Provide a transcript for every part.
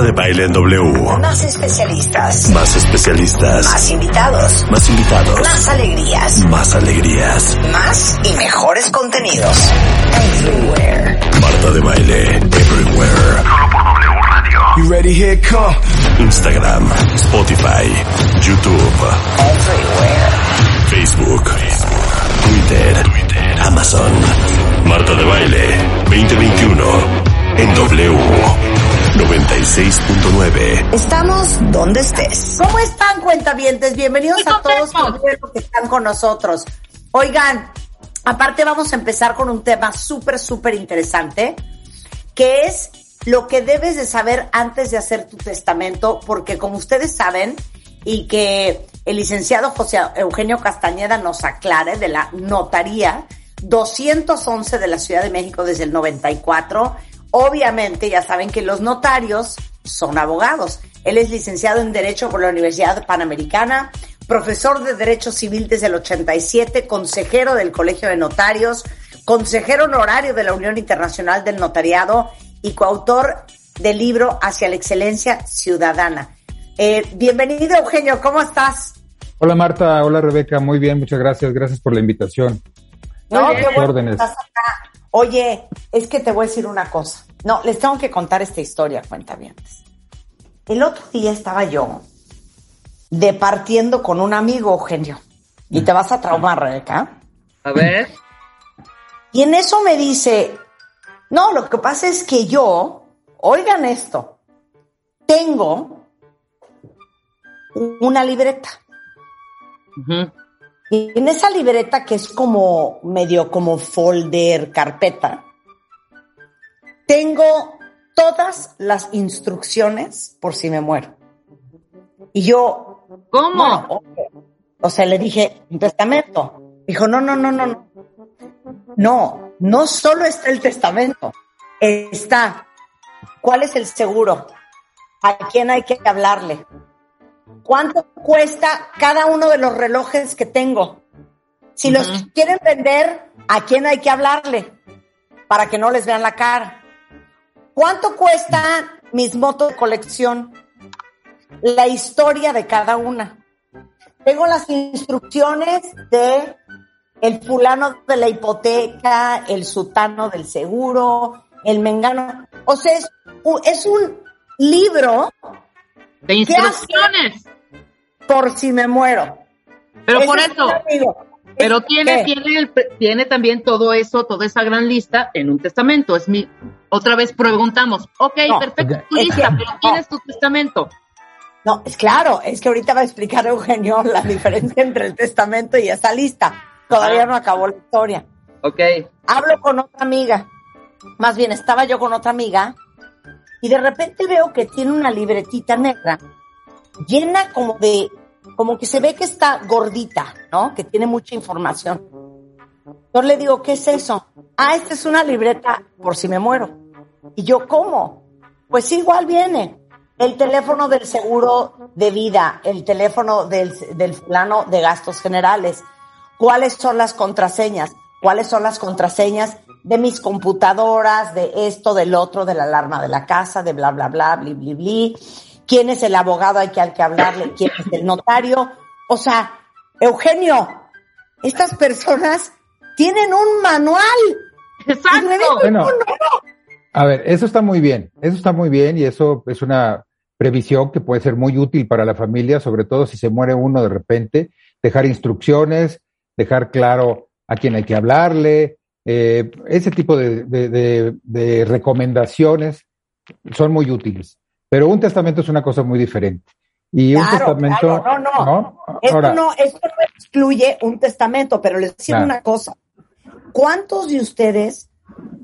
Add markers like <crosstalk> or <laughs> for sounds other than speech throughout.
Marta de Baile en W. Más especialistas. Más especialistas. Más invitados. Más invitados. Más alegrías. Más alegrías. Más y mejores contenidos. Everywhere. Marta de Baile. Everywhere. Solo por W Radio. You ready? Here come. Instagram. Spotify. YouTube. Everywhere. Facebook. Twitter. Twitter. Amazon. Marta de Baile. 2021. En W. 96.9. Estamos donde estés. ¿Cómo están, cuentavientes? Bienvenidos a todos los que están con nosotros. Oigan, aparte vamos a empezar con un tema súper, súper interesante, que es lo que debes de saber antes de hacer tu testamento, porque como ustedes saben, y que el licenciado José Eugenio Castañeda nos aclare de la notaría 211 de la Ciudad de México desde el 94, obviamente ya saben que los notarios son abogados. Él es licenciado en Derecho por la Universidad Panamericana, profesor de Derecho Civil desde el 87, consejero del Colegio de Notarios, consejero honorario de la Unión Internacional del Notariado y coautor del libro Hacia la Excelencia Ciudadana. Eh, bienvenido, Eugenio, ¿cómo estás? Hola Marta, hola Rebeca, muy bien, muchas gracias, gracias por la invitación. No, qué bueno que órdenes. estás acá. Oye, es que te voy a decir una cosa. No, les tengo que contar esta historia, cuenta bien. El otro día estaba yo departiendo con un amigo, Eugenio. Y te vas a traumar, Rebeca. A ver. Y en eso me dice, no, lo que pasa es que yo, oigan esto, tengo una libreta. Ujú. Y en esa libreta que es como medio como folder, carpeta, tengo todas las instrucciones por si me muero. Y yo, ¿Cómo? bueno, o, o sea, le dije, un testamento. Dijo, no, no, no, no, no. No, no solo está el testamento. Está, ¿cuál es el seguro? ¿A quién hay que hablarle? ¿Cuánto cuesta cada uno de los relojes que tengo? Si los quieren vender, ¿a quién hay que hablarle? Para que no les vean la cara. ¿Cuánto cuestan mis motos de colección? La historia de cada una. Tengo las instrucciones de el fulano de la hipoteca, el sutano del seguro, el mengano. O sea, es, un- es un libro De instrucciones. por si me muero. Pero Ese por es eso. Pero Es- tiene, ¿qué? tiene, el, tiene también todo eso, toda esa gran lista en un testamento. Es mi. Otra vez preguntamos. Ok, No, perfecto, tu Es lista, que- pero no. tienes tu testamento. No, es claro, es que ahorita va a explicar Eugenio la diferencia entre el testamento y esa lista. Todavía no acabó la historia. Ok. Hablo con otra amiga. Más bien, estaba yo con otra amiga y de repente veo que tiene una libretita negra llena como de, como que se ve que está gordita, ¿no? Que tiene mucha información. Yo le digo, ¿qué es eso? Ah, esta es una libreta por si me muero. Y yo, ¿cómo? Pues igual viene el teléfono del seguro de vida, el teléfono del, del plano de gastos generales, cuáles son las contraseñas, cuáles son las contraseñas de mis computadoras, de esto, del otro, de la alarma de la casa, de bla, bla, bla, bli, bli, bli, quién es el abogado hay que, al que hablarle, quién es el notario. O sea, Eugenio, estas personas tienen un manual. Exacto. Bueno. "No, no". A ver, eso está muy bien, eso está muy bien y eso es una previsión que puede ser muy útil para la familia, sobre todo si se muere uno de repente, dejar instrucciones, dejar claro a quién hay que hablarle, eh, ese tipo de, de- de- de recomendaciones son muy útiles. Pero un testamento es una cosa muy diferente. Y un testamento. claro, no, no. Esto Ahora, no, esto no excluye un testamento, pero les Claro. una cosa. ¿Cuántos de ustedes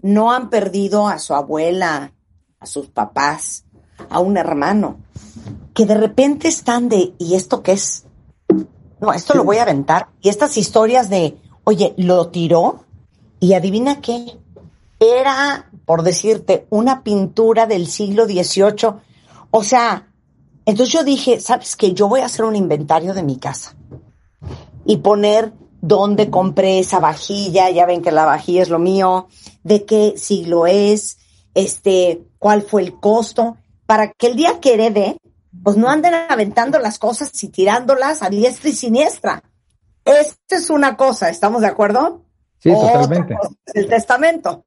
no han perdido a su abuela, a sus papás, a un hermano, que de repente están de, ¿y esto qué es? No, esto lo voy a aventar. Y estas historias de, oye, lo tiró y adivina qué. Era, por decirte, una pintura del siglo XVIII. O sea, entonces yo dije, ¿sabes qué? Yo voy a hacer un inventario de mi casa y poner dónde compré esa vajilla, ya ven que la vajilla es lo mío, de qué siglo es, este, cuál fue el costo. para que el día que herede, pues no anden aventando las cosas y tirándolas a diestra y siniestra. Esta es una cosa, ¿estamos de acuerdo? Sí, totalmente. el testamento.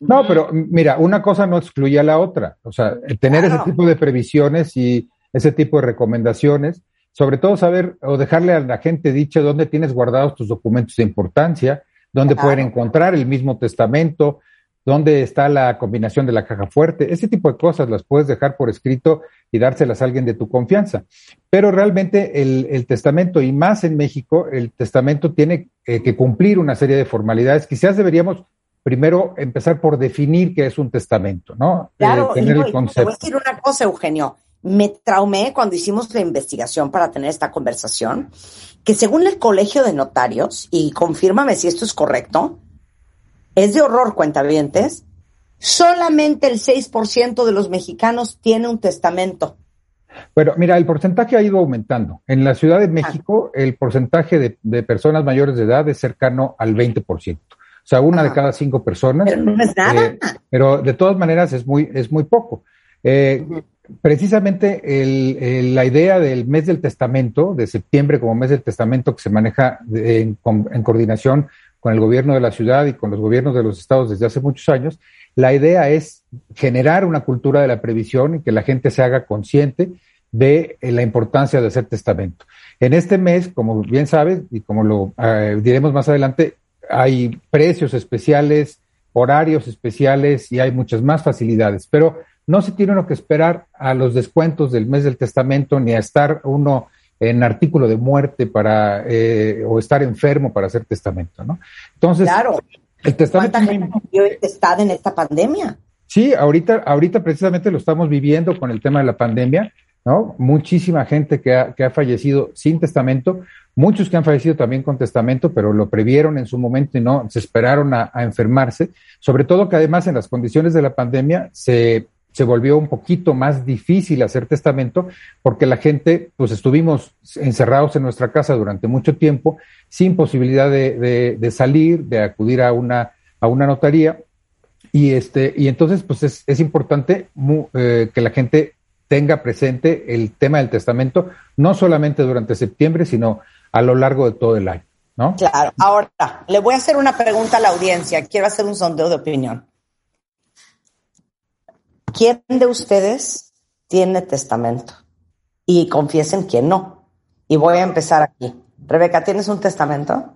No, pero mira, una cosa no excluye a la otra. O sea, tener Claro. ese tipo de previsiones y ese tipo de recomendaciones, sobre todo saber o dejarle a la gente dicho dónde tienes guardados tus documentos de importancia, dónde Claro. pueden encontrar el mismo testamento, dónde está la combinación de la caja fuerte. Ese tipo de cosas las puedes dejar por escrito y dárselas a alguien de tu confianza. Pero realmente el, el testamento, y más en México, el testamento tiene eh, que cumplir una serie de formalidades. Quizás deberíamos primero empezar por definir qué es un testamento, ¿no? Claro, Eh, y tener no, el y te voy a concepto. decir una cosa, Eugenio. Me traumé cuando hicimos la investigación para tener esta conversación, que según el Colegio de Notarios, y confírmame si esto es correcto, es de horror, cuentavientes, solamente el 6% de los mexicanos tiene un testamento. Pero mira, el porcentaje ha ido aumentando. En la Ciudad de México, el porcentaje de, de personas mayores de edad es cercano al 20%. O sea, una de Ajá. cada cinco personas. Pero no es nada. Eh, pero de todas maneras es muy, es muy poco. Eh, precisamente el- el- la idea del mes del testamento, de septiembre como mes del testamento que se maneja de- en, con- en coordinación con el gobierno de la ciudad y con los gobiernos de los estados desde hace muchos años, la idea es generar una cultura de la previsión y que la gente se haga consciente de eh, la importancia de hacer testamento. En este mes, como bien sabes, y como lo eh, diremos más adelante, hay precios especiales, horarios especiales y hay muchas más facilidades, pero no se tiene uno que esperar a los descuentos del mes del testamento ni a estar uno en artículo de muerte para eh, o estar enfermo para hacer testamento, ¿no? Entonces, Claro. el testamento ¿Cuánta gente murió está en esta pandemia? Sí, ahorita, ahorita precisamente lo estamos viviendo con el tema de la pandemia, ¿no? Muchísima gente que ha, que ha fallecido sin testamento, muchos que han fallecido también con testamento, pero lo previeron en su momento y no se esperaron a, a enfermarse. Sobre todo que además en las condiciones de la pandemia se, se volvió un poquito más difícil hacer testamento porque la gente, pues estuvimos encerrados en nuestra casa durante mucho tiempo sin posibilidad de, de- de salir, de acudir a una, a una notaría. Y este, y entonces, pues es, es importante mu- eh, que la gente tenga presente el tema del testamento, no solamente durante septiembre, sino a lo largo de todo el año, ¿no? Claro. Ahora, le voy a hacer una pregunta a la audiencia. Quiero hacer un sondeo de opinión. ¿Quién de ustedes tiene testamento? Y confiesen quién no. Y voy a empezar aquí. Rebeca, ¿tienes un testamento?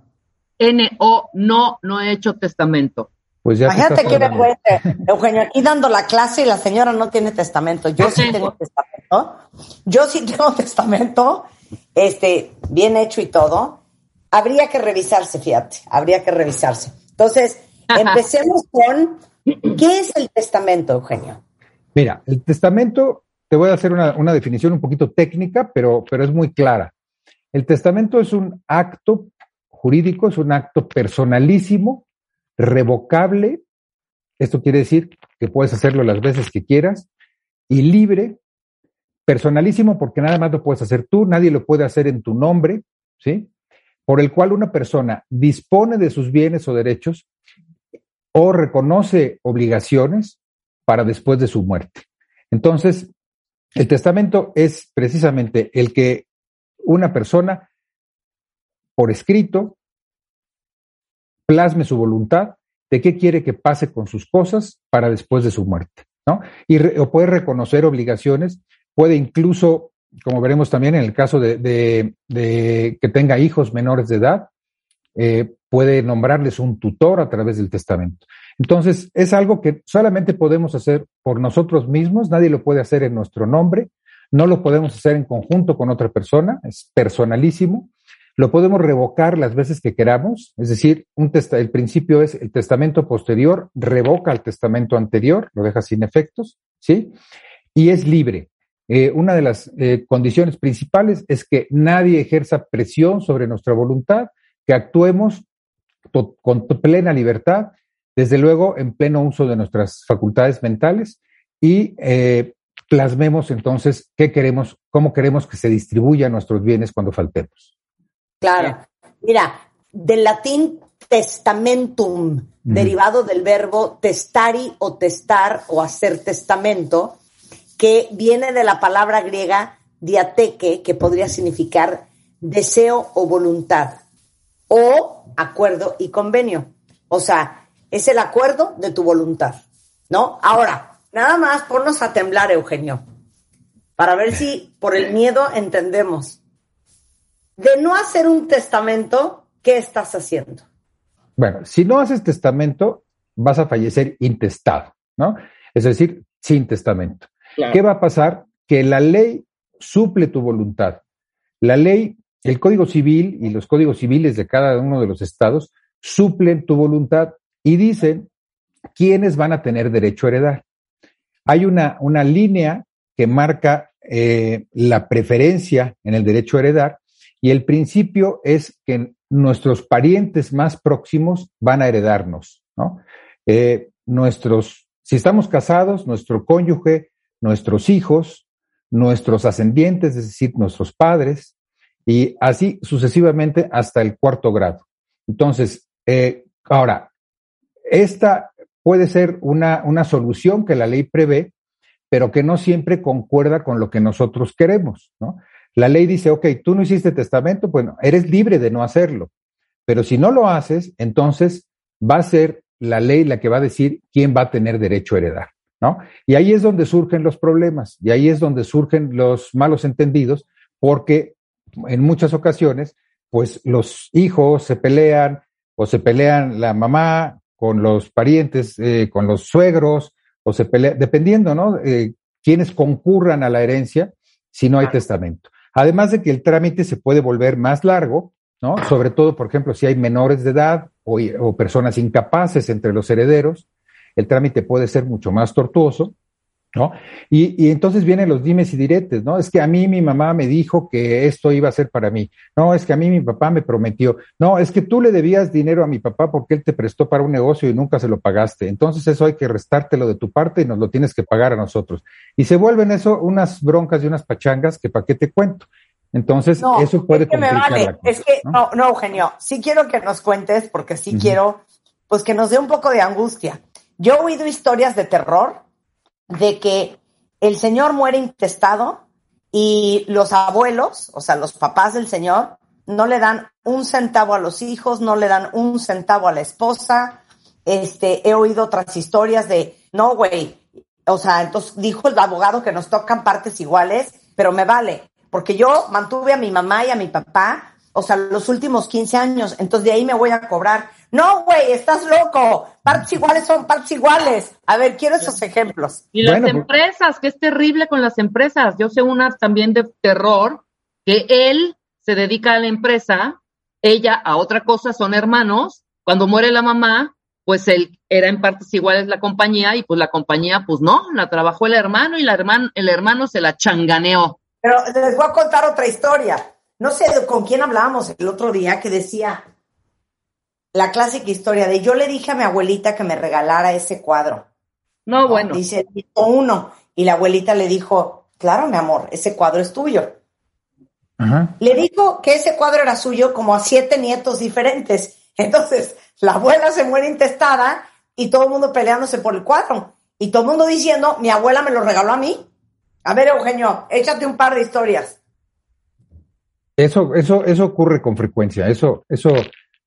N-O, no, no he hecho testamento. Pues ya te Imagínate ahorrando. vergüenza, Eugenio, aquí dando la clase y la señora no tiene testamento. Yo sí tengo. tengo testamento. Yo sí tengo <laughs> testamento, este, bien hecho y todo. Habría que revisarse, fíjate, habría que revisarse. Entonces, empecemos con, ¿qué es el testamento, Eugenio? Mira, el testamento, te voy a hacer una, definición un poquito técnica, pero, pero es muy clara. El testamento es un acto jurídico, es un acto personalísimo, revocable. Esto quiere decir que puedes hacerlo las veces que quieras y libre, personalísimo porque nada más lo puedes hacer tú, nadie lo puede hacer en tu nombre, ¿sí? Por el cual una persona dispone de sus bienes o derechos o reconoce obligaciones para después de su muerte. Entonces, el testamento es precisamente el que una persona, por escrito, plasme su voluntad de qué quiere que pase con sus cosas para después de su muerte, ¿no? Y o puede reconocer obligaciones, puede incluso, como veremos también en el caso de que tenga hijos menores de edad, eh, puede nombrarles un tutor a través del testamento. Entonces, es algo que solamente podemos hacer por nosotros mismos, nadie lo puede hacer en nuestro nombre, no lo podemos hacer en conjunto con otra persona, es personalísimo, lo podemos revocar las veces que queramos, es decir, un testa- el principio es el testamento posterior revoca el testamento anterior, lo deja sin efectos, ¿sí? Y es libre. Eh, una de las eh, condiciones principales es que nadie ejerza presión sobre nuestra voluntad, que actuemos con plena libertad, desde luego en pleno uso de nuestras facultades mentales y eh, plasmemos entonces qué queremos, cómo queremos que se distribuyan nuestros bienes cuando faltemos. Claro. Mira, del latín testamentum, derivado del verbo testari o testar o hacer testamento, que viene de la palabra griega diateque, que podría significar deseo o voluntad, o acuerdo y convenio. O sea, es el acuerdo de tu voluntad, ¿no? Ahora, nada más ponnos a temblar, Eugenio, para ver si por el miedo entendemos. De no hacer un testamento, ¿qué estás haciendo? Bueno, si no haces testamento, vas a fallecer intestado, ¿no? Es decir, sin testamento. Claro. ¿Qué va a pasar? Que la ley suple tu voluntad. La ley, el Código Civil y los códigos civiles de cada uno de los estados suplen tu voluntad y dicen quiénes van a tener derecho a heredar. Hay una, una línea que marca eh, la preferencia en el derecho a heredar y el principio es que nuestros parientes más próximos van a heredarnos, ¿no? Eh, nuestros, si estamos casados, nuestro cónyuge, nuestros hijos, nuestros ascendientes, es decir, nuestros padres, y así sucesivamente hasta el cuarto grado. Entonces, eh, ahora, esta puede ser una, una solución que la ley prevé, pero que no siempre concuerda con lo que nosotros queremos, ¿no? La ley dice, ok, tú no hiciste testamento, bueno, eres libre de no hacerlo, pero si no lo haces, entonces va a ser la ley la que va a decir quién va a tener derecho a heredar, ¿no? Y ahí es donde surgen los problemas, y ahí es donde surgen los malos entendidos, porque en muchas ocasiones, pues los hijos se pelean o se pelean la mamá con los parientes, eh, con los suegros, o se pelea, dependiendo, ¿no? Eh, quienes concurran a la herencia si no hay testamento. Además de que el trámite se puede volver más largo, ¿no? Sobre todo, por ejemplo, si hay menores de edad o, o personas incapaces entre los herederos, el trámite puede ser mucho más tortuoso, ¿no? Y, y, entonces vienen los dimes y diretes, ¿no? Es que a mí mi mamá me dijo que esto iba a ser para mí. No, es que a mí mi papá me prometió. No, es que tú le debías dinero a mi papá porque él te prestó para un negocio y nunca se lo pagaste. Entonces eso hay que restártelo de tu parte y nos lo tienes que pagar a nosotros. Y se vuelven eso unas broncas y unas pachangas que para qué te cuento. Entonces, no, eso puede es que me vale. cosa, Es que, ¿no? no, Eugenio, sí quiero que nos cuentes, porque sí uh -huh. quiero, pues que nos dé un poco de angustia. Yo he oído historias de terror de que el señor muere intestado y los abuelos, o sea, los papás del señor, no le dan un centavo a los hijos, no le dan un centavo a la esposa. Este, he oído otras historias de, no, güey, o sea, entonces dijo el abogado que nos tocan partes iguales, pero me vale, porque yo mantuve a mi mamá y a mi papá, o sea, los últimos 15 años, entonces de ahí me voy a cobrar. No, güey, estás loco. Partes iguales son partes iguales. A ver, quiero esos ejemplos. Y las bueno, empresas, que es terrible con las empresas. Yo sé unas también de terror, que él se dedica a la empresa, ella a otra cosa, son hermanos. Cuando muere la mamá, pues él era en partes iguales la compañía y pues la compañía, pues no, la trabajó el hermano y la hermano, el hermano se la changaneó. Pero les voy a contar otra historia. No sé con quién hablábamos el otro día que decía, la clásica historia de yo le dije a mi abuelita que me regalara ese cuadro. No, bueno. Dice uno. Y la abuelita le dijo, claro, mi amor, ese cuadro es tuyo. Ajá. Le dijo que ese cuadro era suyo como a siete nietos diferentes. Entonces, la abuela se muere intestada y todo el mundo peleándose por el cuadro. Y todo el mundo diciendo, mi abuela me lo regaló a mí. A ver, Eugenio, échate un par de historias. Eso, eso, eso ocurre con frecuencia. Eso, eso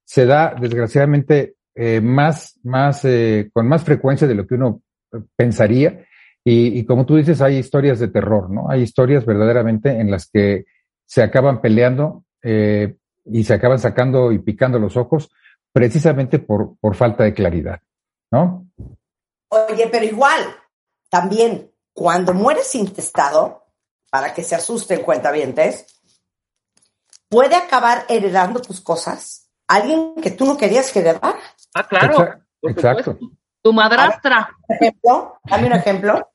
se da desgraciadamente eh, más, más, eh, con más frecuencia de lo que uno pensaría. Y, como tú dices, hay historias de terror, ¿no? Hay historias verdaderamente en las que se acaban peleando eh, y se acaban sacando y picando los ojos precisamente por, por falta de claridad, ¿no? Oye, pero igual, también, cuando mueres intestado, para que se asusten cuentavientes, puede acabar heredando tus cosas alguien que tú no querías heredar. Ah, claro. Exacto. Tu madrastra. Ejemplo, dame un ejemplo.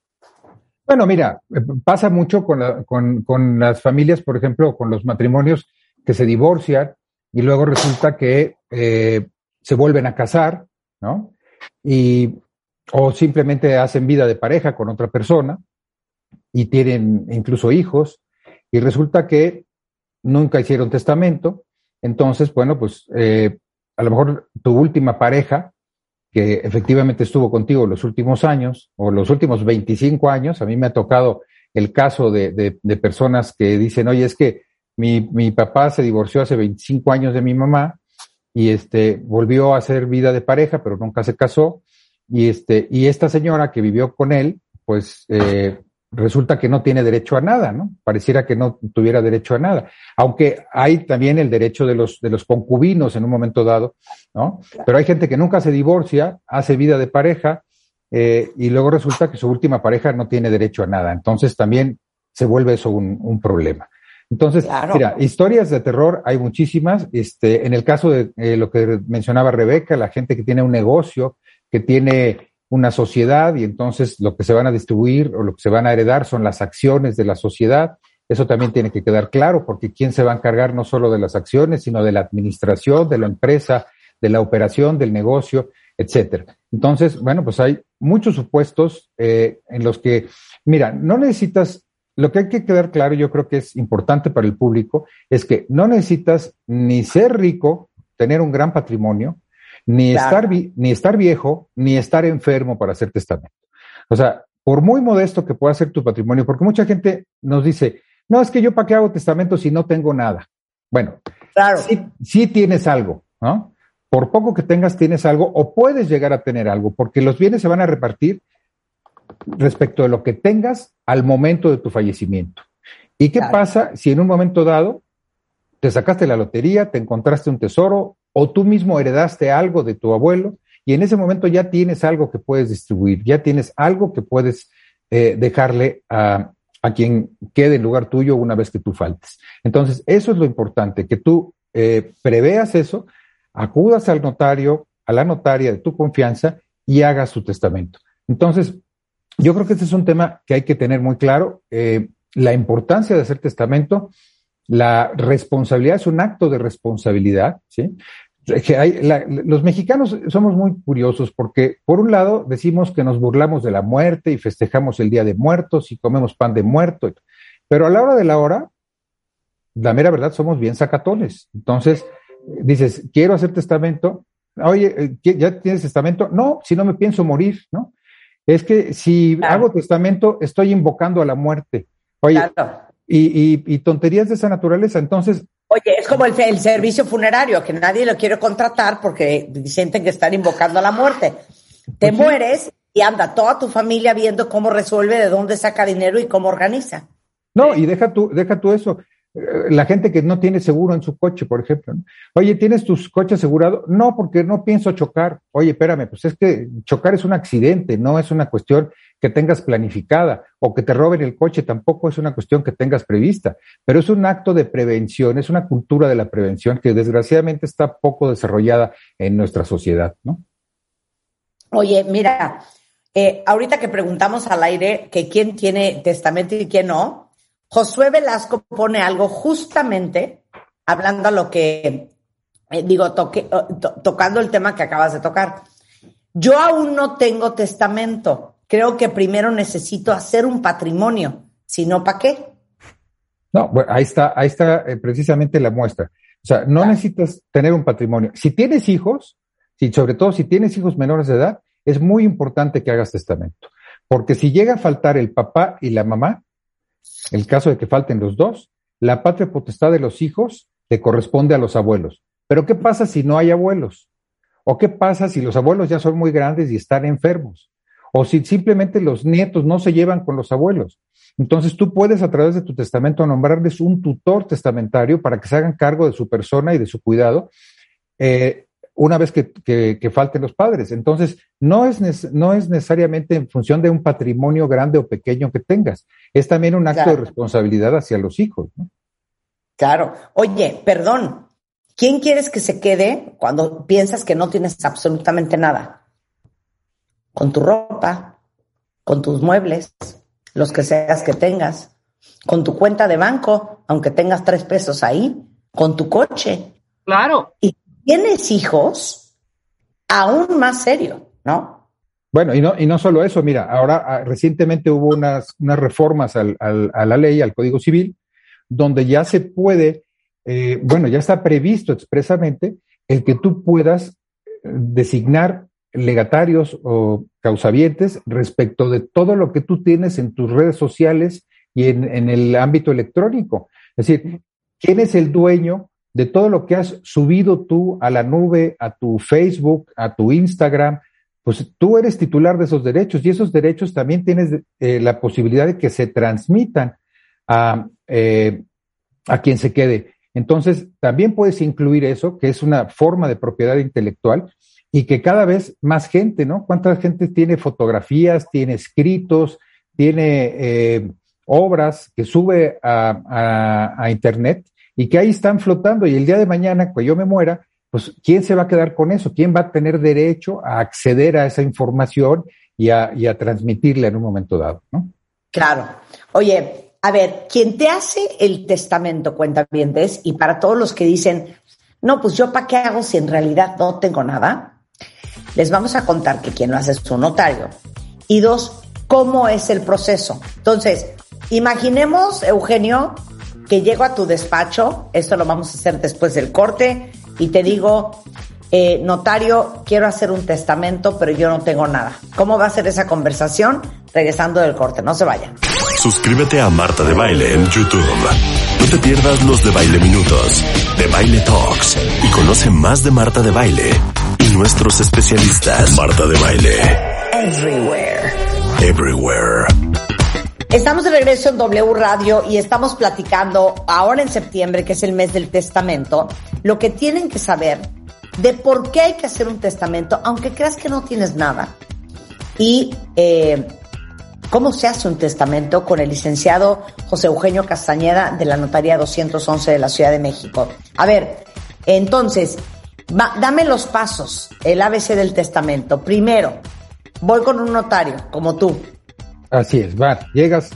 Bueno, mira, pasa mucho con, la, con, con, las familias, por ejemplo, con los matrimonios que se divorcian y luego resulta que eh, se vuelven a casar, ¿no? Y, o simplemente hacen vida de pareja con otra persona y tienen incluso hijos y resulta que nunca hicieron testamento entonces, bueno, pues eh, a lo mejor tu última pareja, que efectivamente estuvo contigo los últimos años, o los últimos 25 años, a mí me ha tocado el caso de, de, personas que dicen, oye, es que mi, mi papá se divorció hace 25 años de mi mamá y este volvió a hacer vida de pareja, pero nunca se casó. Y este, y esta señora que vivió con él, pues eh, resulta que no tiene derecho a nada, ¿no? Pareciera que no tuviera derecho a nada. Aunque hay también el derecho de los, de los concubinos en un momento dado, ¿no? Pero hay gente que nunca se divorcia, hace vida de pareja, eh, y luego resulta que su última pareja no tiene derecho a nada. Entonces también se vuelve eso un, un problema. Entonces, Claro. mira, historias de terror hay muchísimas. Este, en el caso de eh, lo que mencionaba Rebeca, la gente que tiene un negocio, que tiene una sociedad y entonces lo que se van a distribuir o lo que se van a heredar son las acciones de la sociedad. Eso también tiene que quedar claro, porque quién se va a encargar no solo de las acciones, sino de la administración, de la empresa, de la operación, del negocio, etcétera. Entonces, bueno, pues hay muchos supuestos eh, en los que, mira, no necesitas, lo que hay que quedar claro, yo creo que es importante para el público, es que no necesitas ni ser rico, tener un gran patrimonio, ni, Claro. estar, vi- ni estar viejo, ni estar enfermo para hacer testamento. O sea, por muy modesto que pueda ser tu patrimonio, porque mucha gente nos dice, no, es que yo para qué hago testamento si no tengo nada. Bueno, Claro. sí, sí tienes algo, ¿no? Por poco que tengas, tienes algo o puedes llegar a tener algo, porque los bienes se van a repartir respecto de lo que tengas al momento de tu fallecimiento. ¿Y qué Claro. pasa si en un momento dado te sacaste la lotería, te encontraste un tesoro o tú mismo heredaste algo de tu abuelo y en ese momento ya tienes algo que puedes distribuir, ya tienes algo que puedes eh, dejarle a, a quien quede en lugar tuyo una vez que tú faltes. Entonces, eso es lo importante, que tú eh, preveas eso, acudas al notario, a la notaria de tu confianza y hagas tu testamento. Entonces, yo creo que este es un tema que hay que tener muy claro. eh, la importancia de hacer testamento, la responsabilidad es un acto de responsabilidad, ¿sí? Que hay, la- los mexicanos somos muy curiosos porque, por un lado, decimos que nos burlamos de la muerte y festejamos el Día de Muertos y comemos pan de muerto, pero a la hora de la hora, la mera verdad, somos bien sacatones. Entonces, dices, quiero hacer testamento. Oye, eh, ¿qué- ¿ya tienes testamento? No, si no me pienso morir, ¿no? Es que si Claro. hago testamento, estoy invocando a la muerte. Oye, Claro. Y, y, y tonterías de esa naturaleza. Entonces, Oye, es como el, el servicio funerario, que nadie lo quiere contratar porque sienten que están invocando a la muerte. Te Pues mueres y anda toda tu familia viendo cómo resuelve, de dónde saca dinero y cómo organiza. no, y deja tú, deja tú eso. Eh, La gente que no tiene seguro en su coche, por ejemplo. ¿no? Oye, ¿tienes tus coches asegurado? No, porque no pienso chocar. Oye, espérame, pues es que chocar es un accidente, no es una cuestión que tengas planificada o que te roben el coche, tampoco es una cuestión que tengas prevista, pero es un acto de prevención, es una cultura de la prevención que desgraciadamente está poco desarrollada en nuestra sociedad, ¿no? Oye, mira, eh, ahorita que preguntamos al aire que quién tiene testamento y quién no, Josué Velasco pone algo justamente hablando a lo que, eh, digo, tocando el tema que acabas de tocar. Yo aún no tengo testamento. Creo que primero necesito hacer un patrimonio. Si no, ¿para qué? No, bueno, ahí está, ahí está eh, precisamente la muestra. O sea, no Claro. necesitas tener un patrimonio. Si tienes hijos, si, sobre todo si tienes hijos menores de edad, es muy importante que hagas testamento. Porque si llega a faltar el papá y la mamá, el caso de que falten los dos, la patria potestad de los hijos le corresponde a los abuelos. Pero ¿qué pasa si no hay abuelos? ¿O qué pasa si los abuelos ya son muy grandes y están enfermos? O si simplemente los nietos no se llevan con los abuelos. Entonces tú puedes a través de tu testamento nombrarles un tutor testamentario para que se hagan cargo de su persona y de su cuidado eh, una vez que, que- que falten los padres. Entonces no es, no es necesariamente en función de un patrimonio grande o pequeño que tengas. Es también un acto Claro. de responsabilidad hacia los hijos. ¿no? Claro. Oye, perdón. ¿Quién quieres que se quede cuando piensas que no tienes absolutamente nada? Con tu ropa, con tus muebles, los que seas que tengas, con tu cuenta de banco, aunque tengas tres pesos ahí, con tu coche. Claro. Y tienes hijos, aún más serio, ¿no? Bueno, y no, y no solo eso, mira, ahora ah, recientemente hubo unas, unas reformas al- al- a la ley, al Código Civil, donde ya se puede, eh, bueno, ya está previsto expresamente el que tú puedas eh, designar legatarios o causavientes respecto de todo lo que tú tienes en tus redes sociales y en, el ámbito electrónico. Es decir, ¿quién es el dueño de todo lo que has subido tú a la nube, a tu Facebook, a tu Instagram? Pues tú eres titular de esos derechos y esos derechos también tienes eh, la posibilidad de que se transmitan a, eh, a quien se quede. Entonces, también puedes incluir eso, que es una forma de propiedad intelectual y que cada vez más gente, ¿no? ¿Cuánta gente tiene fotografías, tiene escritos, tiene eh, obras que sube a, Internet y que ahí están flotando y el día de mañana, cuando yo me muera, pues ¿quién se va a quedar con eso? ¿Quién va a tener derecho a acceder a esa información y a, y a transmitirla en un momento dado, ¿no? Claro. Oye, a ver, quien te hace el testamento, cuenta cuentavientes, y para todos los que dicen, no, pues yo para qué hago si en realidad no tengo nada, les vamos a contar que quien lo hace es un notario. Y dos, cómo es el proceso. Entonces, imaginemos, Eugenio, que llego a tu despacho, esto lo vamos a hacer después del corte, y te digo, eh, notario, quiero hacer un testamento, pero yo no tengo nada. ¿Cómo va a ser esa conversación? Regresando del corte, no se vayan. Suscríbete a Marta de Baile en YouTube. No te pierdas los de Baile Minutos, de Baile Talks y conoce más de Marta de Baile y nuestros especialistas. Marta de Baile. Everywhere. Everywhere. Estamos de regreso en W Radio y estamos platicando ahora en septiembre, que es el mes del testamento, lo que tienen que saber de por qué hay que hacer un testamento, aunque creas que no tienes nada. Y eh, cómo se hace un testamento con el licenciado José Eugenio Castañeda de la Notaría 211 de la Ciudad de México. A ver, entonces, dame los pasos, el ABC del testamento. Primero, voy con un notario, como tú. Así es, va, llegas,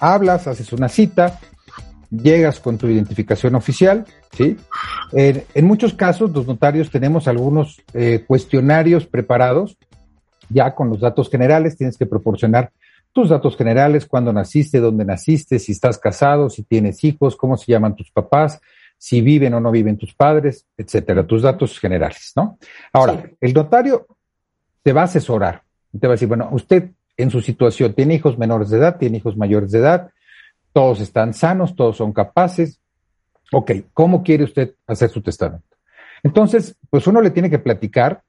hablas, haces una cita, llegas con tu identificación oficial, ¿sí? en muchos casos, los notarios tenemos algunos eh, cuestionarios preparados, ya con los datos generales, tienes que proporcionar tus datos generales, cuándo naciste, dónde naciste, si estás casado, si tienes hijos, cómo se llaman tus papás, si viven o no viven tus padres, etcétera, tus datos generales, ¿no? Ahora, el notario te va a asesorar, te va a decir, bueno, usted en su situación tiene hijos menores de edad, tiene hijos mayores de edad, todos están sanos, todos son capaces. Ok, ¿cómo quiere usted hacer su testamento? Entonces, pues uno le tiene que platicar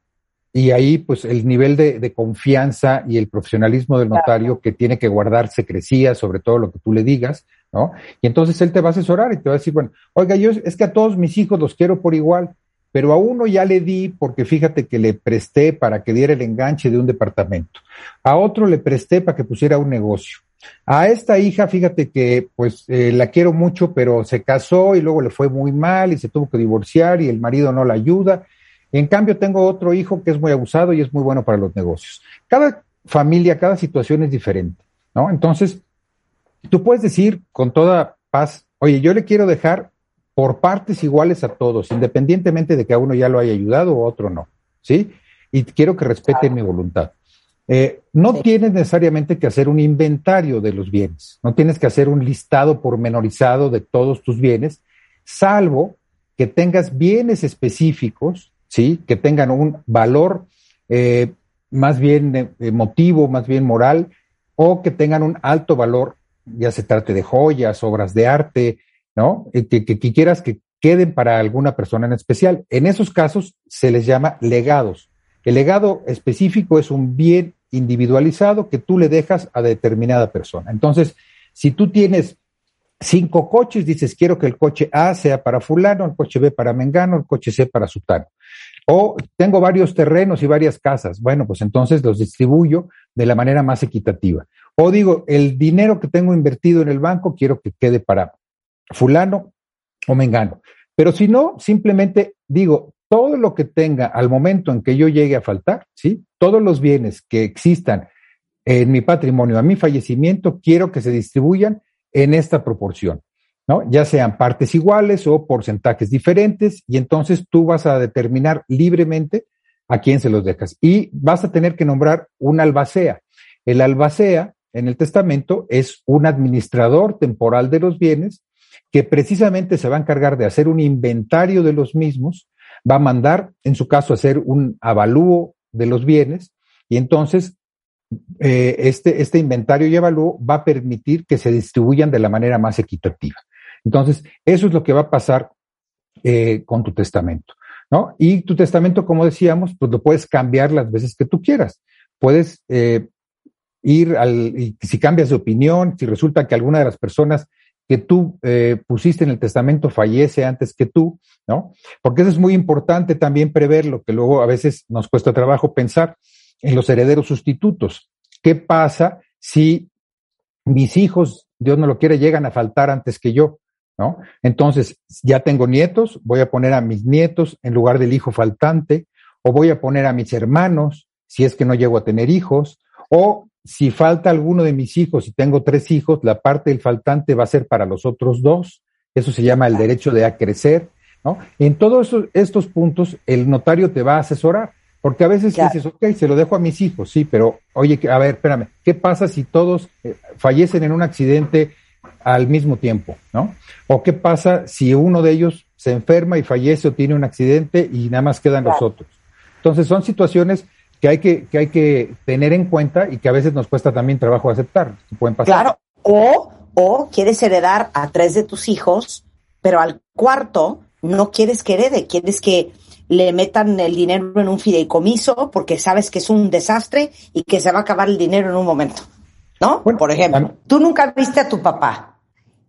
y ahí pues el nivel de, confianza y el profesionalismo del notario que tiene que guardarse crecía sobre todo lo que tú le digas, ¿no? Y entonces él te va a asesorar y te va a decir, bueno, oiga, yo es que a todos mis hijos los quiero por igual, pero a uno ya le di porque fíjate que le presté para que diera el enganche de un departamento. A otro le presté para que pusiera un negocio. A esta hija, fíjate que pues eh, la quiero mucho, pero se casó y luego le fue muy mal y se tuvo que divorciar y el marido no la ayuda. En cambio, tengo otro hijo que es muy abusado y es muy bueno para los negocios. Cada familia, cada situación es diferente, ¿no? Entonces, tú puedes decir con toda paz, oye, yo le quiero dejar por partes iguales a todos, independientemente de que a uno ya lo haya ayudado o a otro no, ¿sí? Y quiero que respeten mi voluntad. Eh, no tienes necesariamente que hacer un inventario de los bienes, no tienes que hacer un listado pormenorizado de todos tus bienes, salvo que tengas bienes específicos, ¿sí? Que tengan un valor eh, más bien emotivo, más bien moral, o que tengan un alto valor, ya se trate de joyas, obras de arte, ¿no? Eh, que, que quieras que queden para alguna persona en especial. En esos casos se les llama legados. El legado específico es un bien individualizado que tú le dejas a determinada persona. Entonces, si tú tienes cinco coches, dices, quiero que el coche A sea para fulano, el coche B para Mengano, el coche C para Sutano. O tengo varios terrenos y varias casas. Bueno, pues entonces los distribuyo de la manera más equitativa. O digo, el dinero que tengo invertido en el banco quiero que quede para fulano o Mengano. Pero si no, simplemente digo, todo lo que tenga al momento en que yo llegue a faltar, ¿sí? Todos los bienes que existan en mi patrimonio a mi fallecimiento, quiero que se distribuyan en esta proporción, ¿no? Ya sean partes iguales o porcentajes diferentes, y entonces tú vas a determinar libremente a quién se los dejas. Y vas a tener que nombrar un albacea. El albacea en el testamento es un administrador temporal de los bienes que precisamente se va a encargar de hacer un inventario de los mismos va a mandar, en su caso, hacer un avalúo de los bienes y entonces eh, este, este inventario y avalúo va a permitir que se distribuyan de la manera más equitativa. Entonces, eso es lo que va a pasar eh, con tu testamento, ¿no? Y tu testamento, como decíamos, pues lo puedes cambiar las veces que tú quieras. Puedes eh, ir al, y si cambias de opinión, si resulta que alguna de las personas que tú eh, pusiste en el testamento fallece antes que tú, ¿no? Porque eso es muy importante también prever lo que luego a veces nos cuesta trabajo pensar en los herederos sustitutos. ¿Qué pasa si mis hijos, Dios no lo quiere, llegan a faltar antes que yo? ¿No? Entonces, ya tengo nietos, voy a poner a mis nietos en lugar del hijo faltante, o voy a poner a mis hermanos, si es que no llego a tener hijos, o si falta alguno de mis hijos y tengo tres hijos, la parte del faltante va a ser para los otros dos. Eso se llama el derecho de acrecer, ¿no? En todos estos puntos, el notario te va a asesorar, porque a veces dices, ok, se lo dejo a mis hijos, sí, pero oye, a ver, espérame, ¿qué pasa si todos eh, fallecen en un accidente al mismo tiempo, ¿no? O qué pasa si uno de ellos se enferma y fallece o tiene un accidente y nada más quedan los otros. Entonces son situaciones que hay que, que hay que tener en cuenta y que a veces nos cuesta también trabajo aceptar. Pueden pasar. Claro, o, o quieres heredar a tres de tus hijos, pero al cuarto no quieres que herede, quieres que le metan el dinero en un fideicomiso porque sabes que es un desastre y que se va a acabar el dinero en un momento. ¿No? Por ejemplo, tú nunca viste a tu papá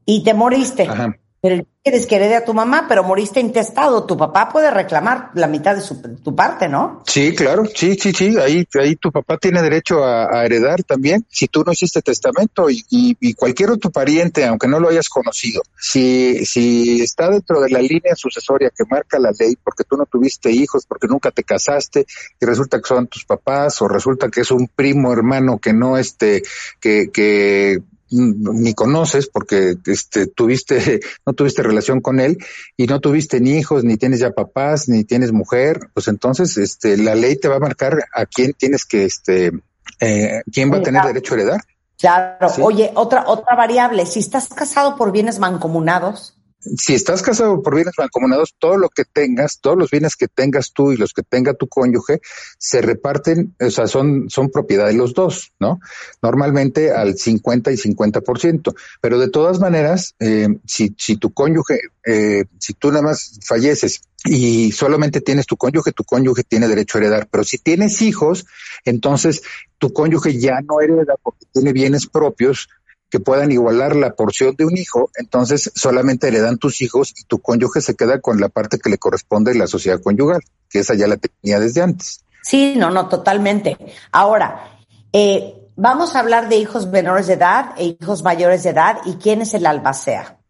y te moriste. Ajá pero que herede a tu mamá, pero moriste intestado. Tu papá puede reclamar la mitad de su, tu parte, ¿no? Sí, claro, sí, sí, sí. Ahí, ahí tu papá tiene derecho a, heredar también. Si tú no hiciste testamento y, y, cualquier otro pariente, aunque no lo hayas conocido, si, si está dentro de la línea sucesoria que marca la ley, porque tú no tuviste hijos, porque nunca te casaste y resulta que son tus papás o resulta que es un primo hermano que no este, que, que ni conoces porque este tuviste <laughs> no tuviste relación con él y no tuviste ni hijos ni tienes ya papás ni tienes mujer pues entonces este la ley te va a marcar a quién tienes que este eh, quién va a tener derecho a heredar. Claro. Oye otra otra variable si estás casado por bienes mancomunados si estás casado por bienes mancomunados, todo lo que tengas, todos los bienes que tengas tú y los que tenga tu cónyuge, se reparten, o sea, son, son propiedad de los dos, ¿no? Normalmente al 50 y 50%. Pero de todas maneras, eh, si, si tu cónyuge, eh, si tú nada más falleces y solamente tienes tu cónyuge, tu cónyuge tiene derecho a heredar. Pero si tienes hijos, entonces tu cónyuge ya no hereda porque tiene bienes propios que puedan igualar la porción de un hijo, entonces solamente heredan tus hijos y tu cónyuge se queda con la parte que le corresponde en la sociedad conyugal, que esa ya la tenía desde antes. Sí, no, no, totalmente. Ahora, eh, vamos a hablar de hijos menores de edad e hijos mayores de edad y quién es el albacea.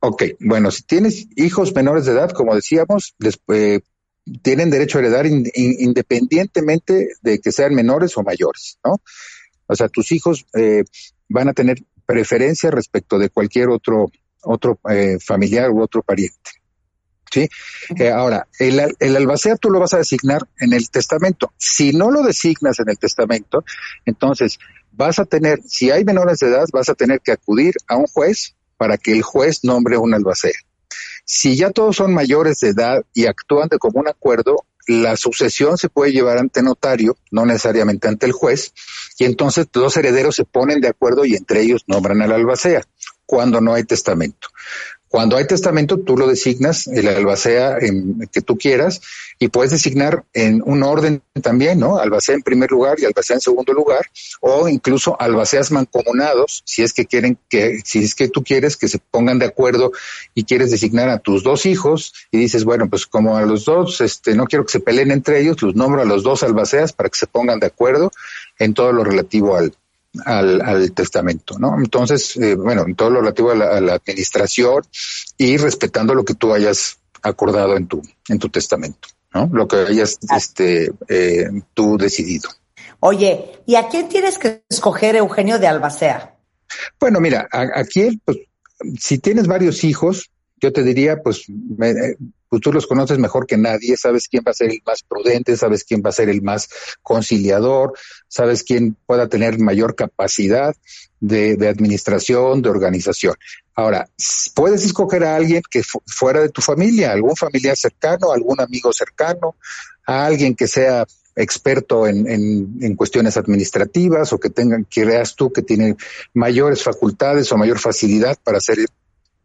Ok, bueno, si tienes hijos menores de edad, como decíamos, después tienen derecho a heredar independientemente de que sean menores o mayores, ¿no? O sea, tus hijos eh, van a tener preferencia respecto de cualquier otro, otro eh, familiar u otro pariente. ¿Sí? Eh, ahora, el, el albacea tú lo vas a designar en el testamento. Si no lo designas en el testamento, entonces vas a tener, si hay menores de edad, vas a tener que acudir a un juez para que el juez nombre un albacea. Si ya todos son mayores de edad y actúan de común acuerdo, la sucesión se puede llevar ante notario, no necesariamente ante el juez, y entonces dos herederos se ponen de acuerdo y entre ellos nombran al albacea cuando no hay testamento. Cuando hay testamento, tú lo designas, el albacea en, que tú quieras, y puedes designar en un orden también, ¿no? Albacea en primer lugar y albacea en segundo lugar, o incluso albaceas mancomunados, si es que quieren que, si es que tú quieres que se pongan de acuerdo y quieres designar a tus dos hijos, y dices, bueno, pues como a los dos, este, no quiero que se peleen entre ellos, los nombro a los dos albaceas para que se pongan de acuerdo en todo lo relativo al, al, al testamento, ¿no? Entonces, eh, bueno, en todo lo relativo a la, administración y respetando lo que tú hayas acordado en tu, en tu testamento, ¿no? Lo que hayas, este, eh, tú decidido. Oye, ¿y a quién tienes que escoger Eugenio de Albacea? Bueno, mira, aquí, pues, si tienes varios hijos, yo te diría, pues, pues tú los conoces mejor que nadie, sabes quién va a ser el más prudente, sabes quién va a ser el más conciliador, sabes quién pueda tener mayor capacidad de, administración, de organización. Ahora, puedes escoger a alguien que fuera de tu familia, algún familiar cercano, algún amigo cercano, a alguien que sea experto en, en, cuestiones administrativas o que tengan, veas tú que tiene mayores facultades o mayor facilidad para hacer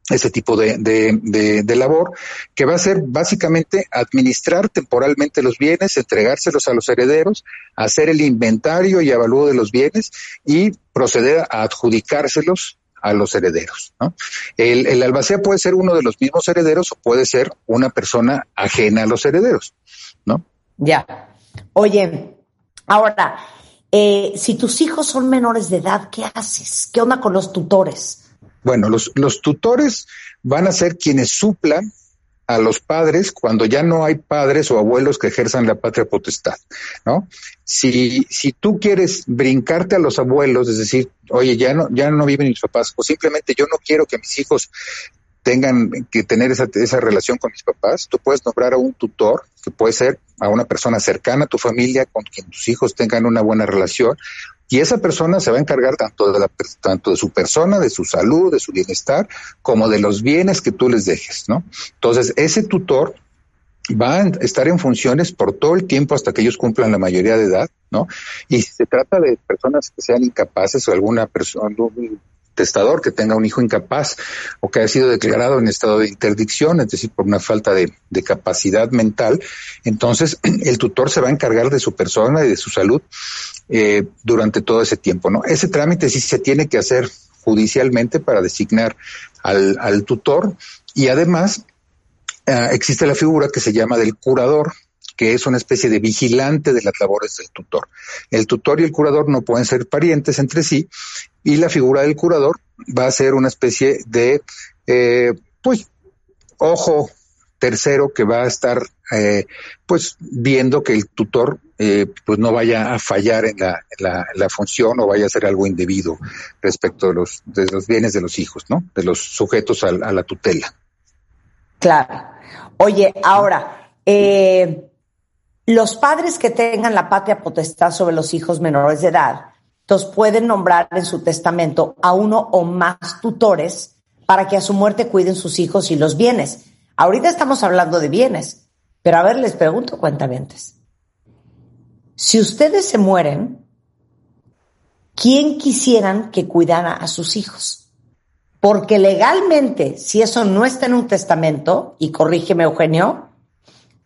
ese tipo de, de, de, labor, que va a ser básicamente administrar temporalmente los bienes, entregárselos a los herederos, hacer el inventario y avalúo de los bienes y proceder a adjudicárselos a los herederos. ¿no? El, el albacea puede ser uno de los mismos herederos o puede ser una persona ajena a los herederos, ¿no? Ya. Oye, ahora, eh, si tus hijos son menores de edad, ¿qué haces? ¿Qué onda con los tutores? Bueno, los, los tutores van a ser quienes suplan a los padres cuando ya no hay padres o abuelos que ejerzan la patria potestad, ¿no? Si, si tú quieres brincarte a los abuelos, es decir, oye, ya no, ya no viven mis papás, o simplemente yo no quiero que mis hijos tengan que tener esa, esa relación con mis papás, tú puedes nombrar a un tutor, que puede ser a una persona cercana a tu familia, con quien tus hijos tengan una buena relación, y esa persona se va a encargar tanto de, la, tanto de su persona, de su salud, de su bienestar, como de los bienes que tú les dejes, ¿no? Entonces, ese tutor va a estar en funciones por todo el tiempo hasta que ellos cumplan la mayoría de edad, ¿no? Y si se trata de personas que sean incapaces o alguna persona, testador que tenga un hijo incapaz o que haya sido declarado en estado de interdicción, es decir, por una falta de, capacidad mental, entonces <clears throat> el tutor se va a encargar de su persona y de su salud eh, durante todo ese tiempo, ¿no? Ese trámite sí se tiene que hacer judicialmente para designar al, tutor y además eh, existe la figura que se llama del curador, que es una especie de vigilante de las labores del tutor. El tutor y el curador no pueden ser parientes entre sí y la figura del curador va a ser una especie de, eh, pues, ojo tercero que va a estar, eh, pues, viendo que el tutor, eh, pues, no vaya a fallar en la, la, función o vaya a hacer algo indebido respecto de los, de los bienes de los hijos, ¿no? De los sujetos a, a la tutela. Claro. Oye, ahora, eh, los padres que tengan la patria potestad sobre los hijos menores de edad, entonces pueden nombrar en su testamento a uno o más tutores para que a su muerte cuiden sus hijos y los bienes. Ahorita estamos hablando de bienes, pero a ver, les pregunto. Si ustedes se mueren, ¿quién quisieran que cuidara a sus hijos? Porque legalmente, si eso no está en un testamento, y corrígeme Eugenio,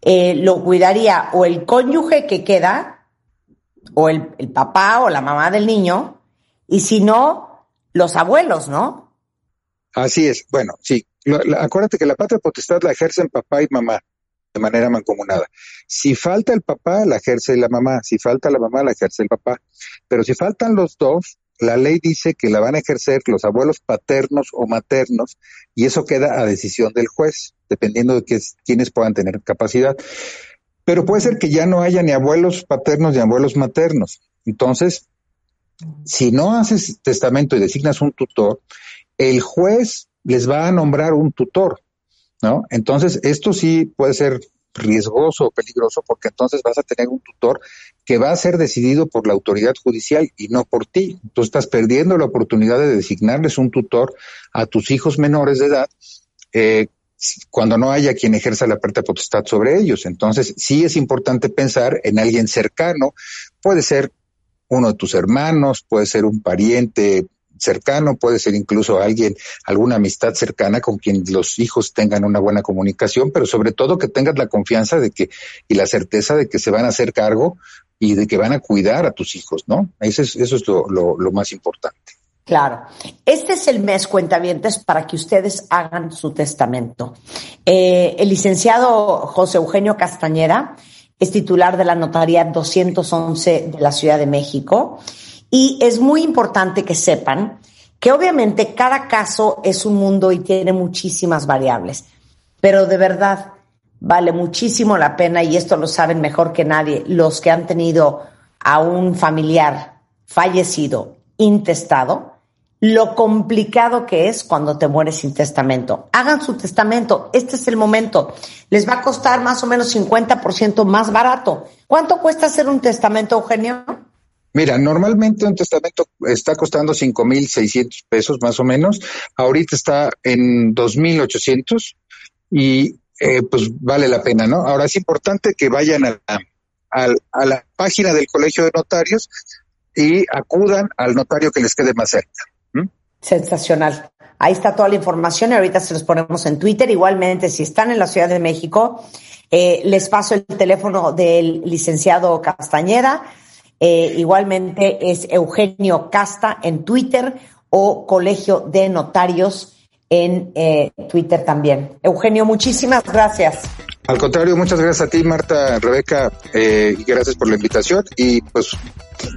eh, lo cuidaría o el cónyuge que queda, o el, papá o la mamá del niño, y si no, los abuelos, ¿no? Así es. Bueno, sí. acuérdate que la patria potestad la ejercen papá y mamá de manera mancomunada. Si falta el papá, la ejerce la mamá. Si falta la mamá, la ejerce el papá. Pero si faltan los dos, la ley dice que la van a ejercer los abuelos paternos o maternos y eso queda a decisión del juez, dependiendo de que, quienes puedan tener capacidad. Pero puede ser que ya no haya ni abuelos paternos ni abuelos maternos. Entonces, si no haces testamento y designas un tutor, el juez les va a nombrar un tutor, ¿no? Entonces, esto sí puede ser riesgoso o peligroso porque entonces vas a tener un tutor que va a ser decidido por la autoridad judicial y no por ti. Tú estás perdiendo la oportunidad de designarles un tutor a tus hijos menores de edad eh, cuando no haya quien ejerza la parte potestad sobre ellos. Entonces, sí es importante pensar en alguien cercano. Puede ser uno de tus hermanos, puede ser un pariente cercano, puede ser incluso alguien, alguna amistad cercana con quien los hijos tengan una buena comunicación, pero sobre todo que tengas la confianza de que y la certeza de que se van a hacer cargo y de que van a cuidar a tus hijos, ¿no? Eso es, eso es lo, lo, más importante. Claro. Este es el mes, cuentavientes, para que ustedes hagan su testamento. Eh, el licenciado José Eugenio Castañeda es titular de la notaría 211 de la Ciudad de México y es muy importante que sepan que obviamente cada caso es un mundo y tiene muchísimas variables, pero de verdad vale muchísimo la pena y esto lo saben mejor que nadie los que han tenido a un familiar fallecido, intestado, lo complicado que es cuando te mueres sin testamento. Hagan su testamento, este es el momento. Les va a costar más o menos 50% más barato. ¿Cuánto cuesta hacer un testamento, Eugenio? Mira, normalmente un testamento está costando cinco mil seiscientos pesos más o menos. Ahorita está en dos mil ochocientos y eh, pues vale la pena, ¿no? Ahora es importante que vayan a la página del Colegio de Notarios y acudan al notario que les quede más cerca. Sensacional. Ahí está toda la información y ahorita se los ponemos en Twitter. Igualmente, si están en la Ciudad de México, eh, les paso el teléfono del licenciado Castañeda. Eh, igualmente es Eugenio Casta en Twitter o Colegio de Notarios en eh, Twitter también. Eugenio, muchísimas gracias. Al contrario, muchas gracias a ti, Marta, Rebeca, eh, y gracias por la invitación y pues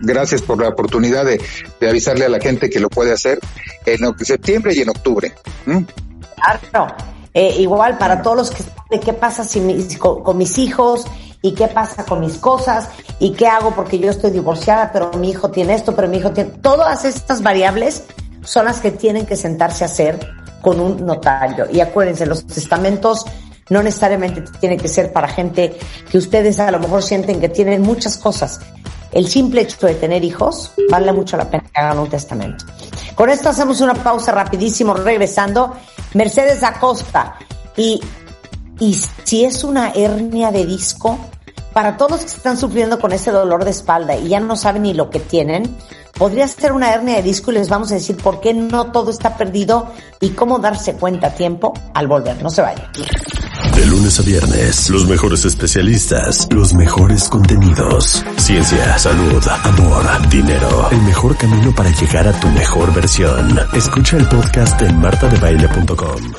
gracias por la oportunidad de, avisarle a la gente que lo puede hacer en septiembre y en octubre. Claro, eh, igual para todos los que de qué pasa si con, mis hijos y qué pasa con mis cosas y qué hago porque yo estoy divorciada, pero mi hijo tiene esto, pero mi hijo tiene... Todas estas variables son las que tienen que sentarse a hacer con un notario. Y acuérdense, los testamentos no necesariamente tienen que ser para gente que ustedes a lo mejor sienten que tienen muchas cosas. El simple hecho de tener hijos vale mucho la pena que hagan un testamento. Con esto hacemos una pausa rapidísimo, regresando. Mercedes Acosta. Y, y si es una hernia de disco, para todos los que están sufriendo con ese dolor de espalda y ya no saben ni lo que tienen, podría ser una hernia de disco y les vamos a decir por qué no todo está perdido y cómo darse cuenta a tiempo al volver. No se vayan. De lunes a viernes, los mejores especialistas, los mejores contenidos. Ciencia, salud, amor, dinero. El mejor camino para llegar a tu mejor versión. Escucha el podcast en martadebaile.com.